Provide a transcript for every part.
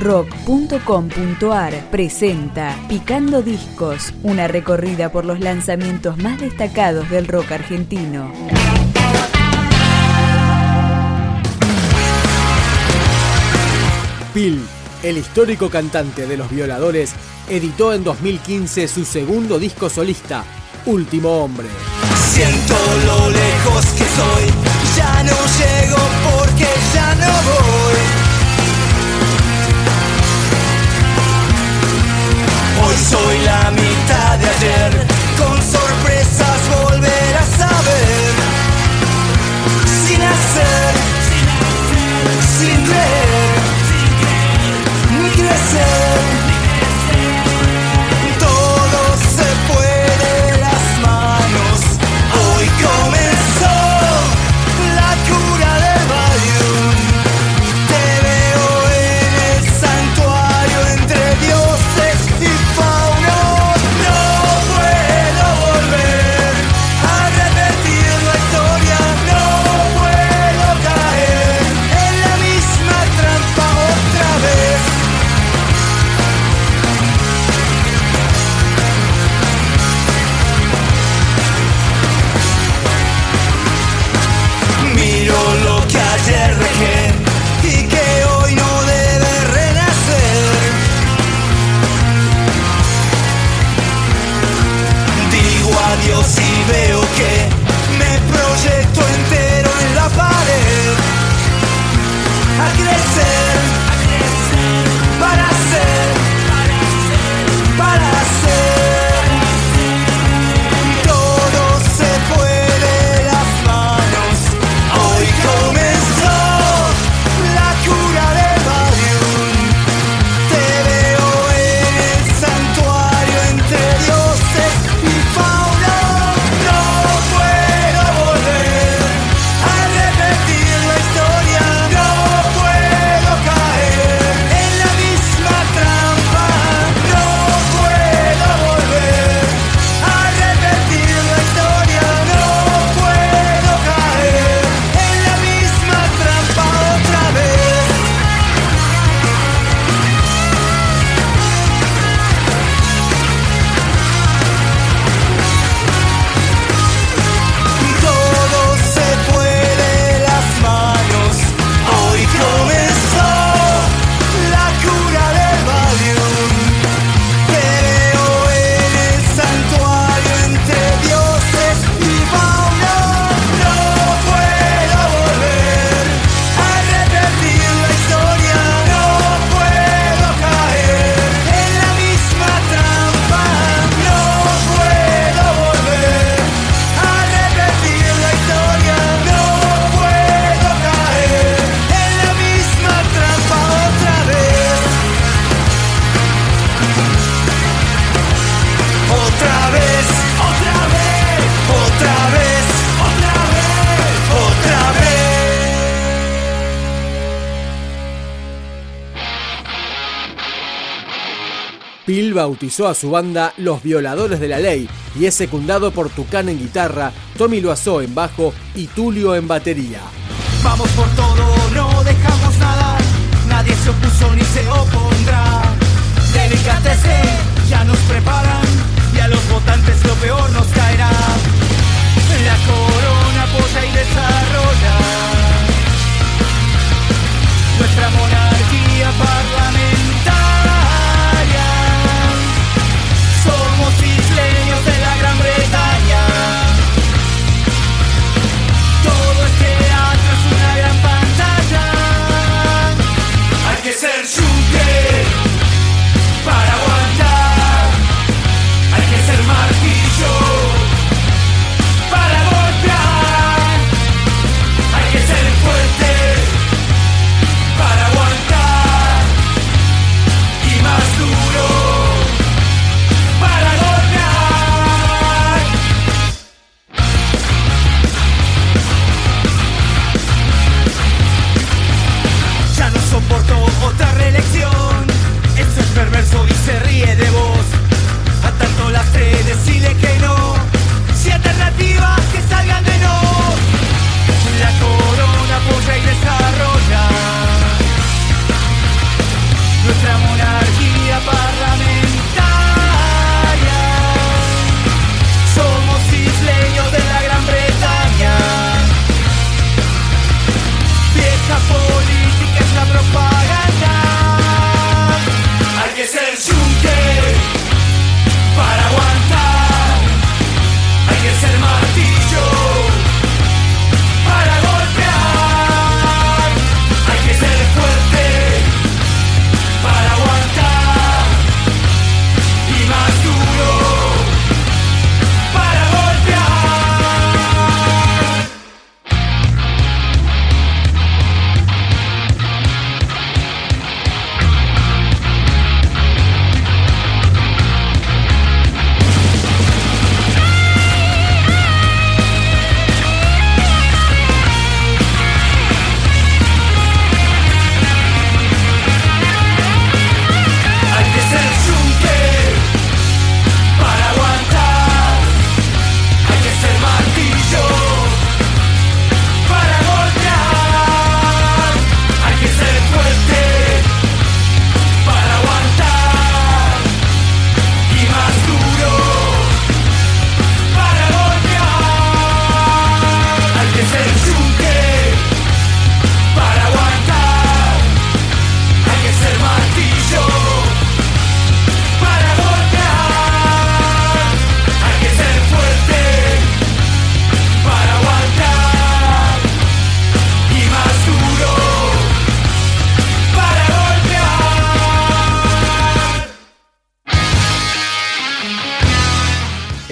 rock.com.ar presenta Picando Discos, una recorrida por los lanzamientos más destacados del rock argentino. Pil, el histórico cantante de Los Violadores, editó en 2015 su segundo disco solista, Último Hombre. Siento lo lejos que soy, ya no llego porque ya no voy. Hoy soy la mitad de ayer. Con solo Phil bautizó a su banda Los Violadores de la Ley y es secundado por Tucán en guitarra, Tommy Loazó en bajo y Tulio en batería. Vamos por todo, no dejamos nada, nadie se opuso ni se opondrá. Delicatese, ya nos preparan y a los votantes lo peor nos caerá. Yeah.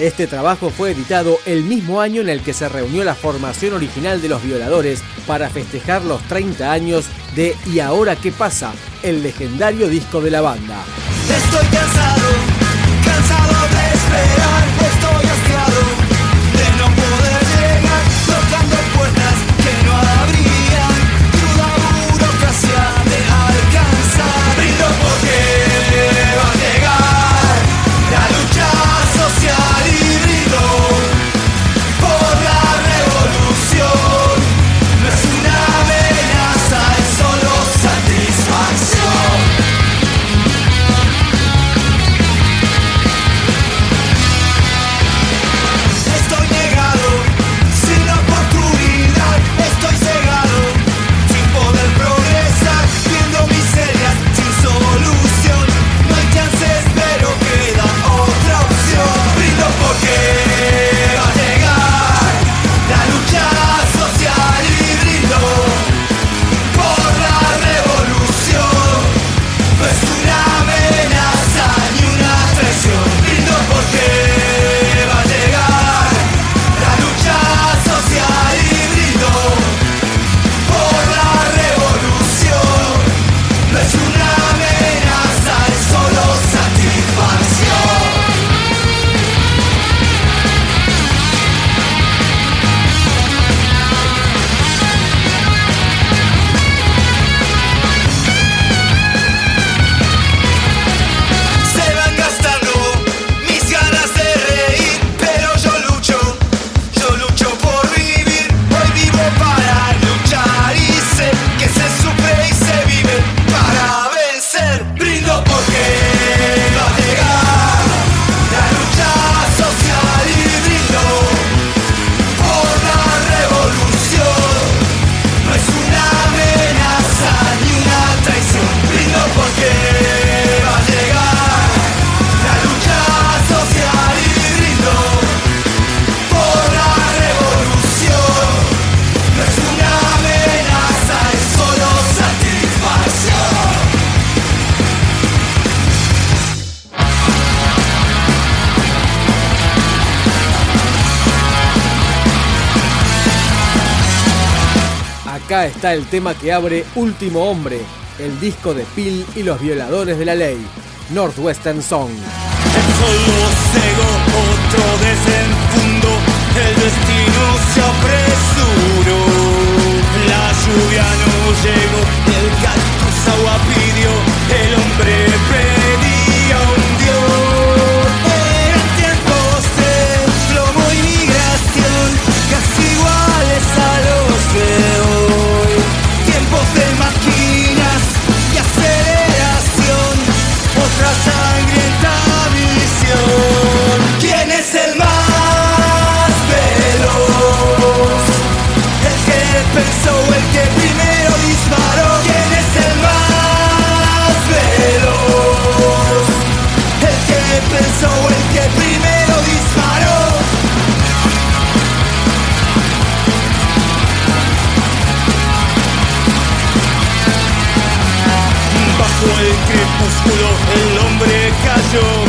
Este trabajo fue editado el mismo año en el que se reunió la formación original de los violadores para festejar los 30 años de Y ahora qué pasa, el legendario disco de la banda. Estoy cansado, cansado de esperar. acá está el tema que abre Último Hombre, el disco de Peel y los violadores de la ley, Northwestern Song. pensó el que primero disparó. ¿Quién es el más veloz? El que pensó el que primero disparó. Bajo el crepúsculo el hombre cayó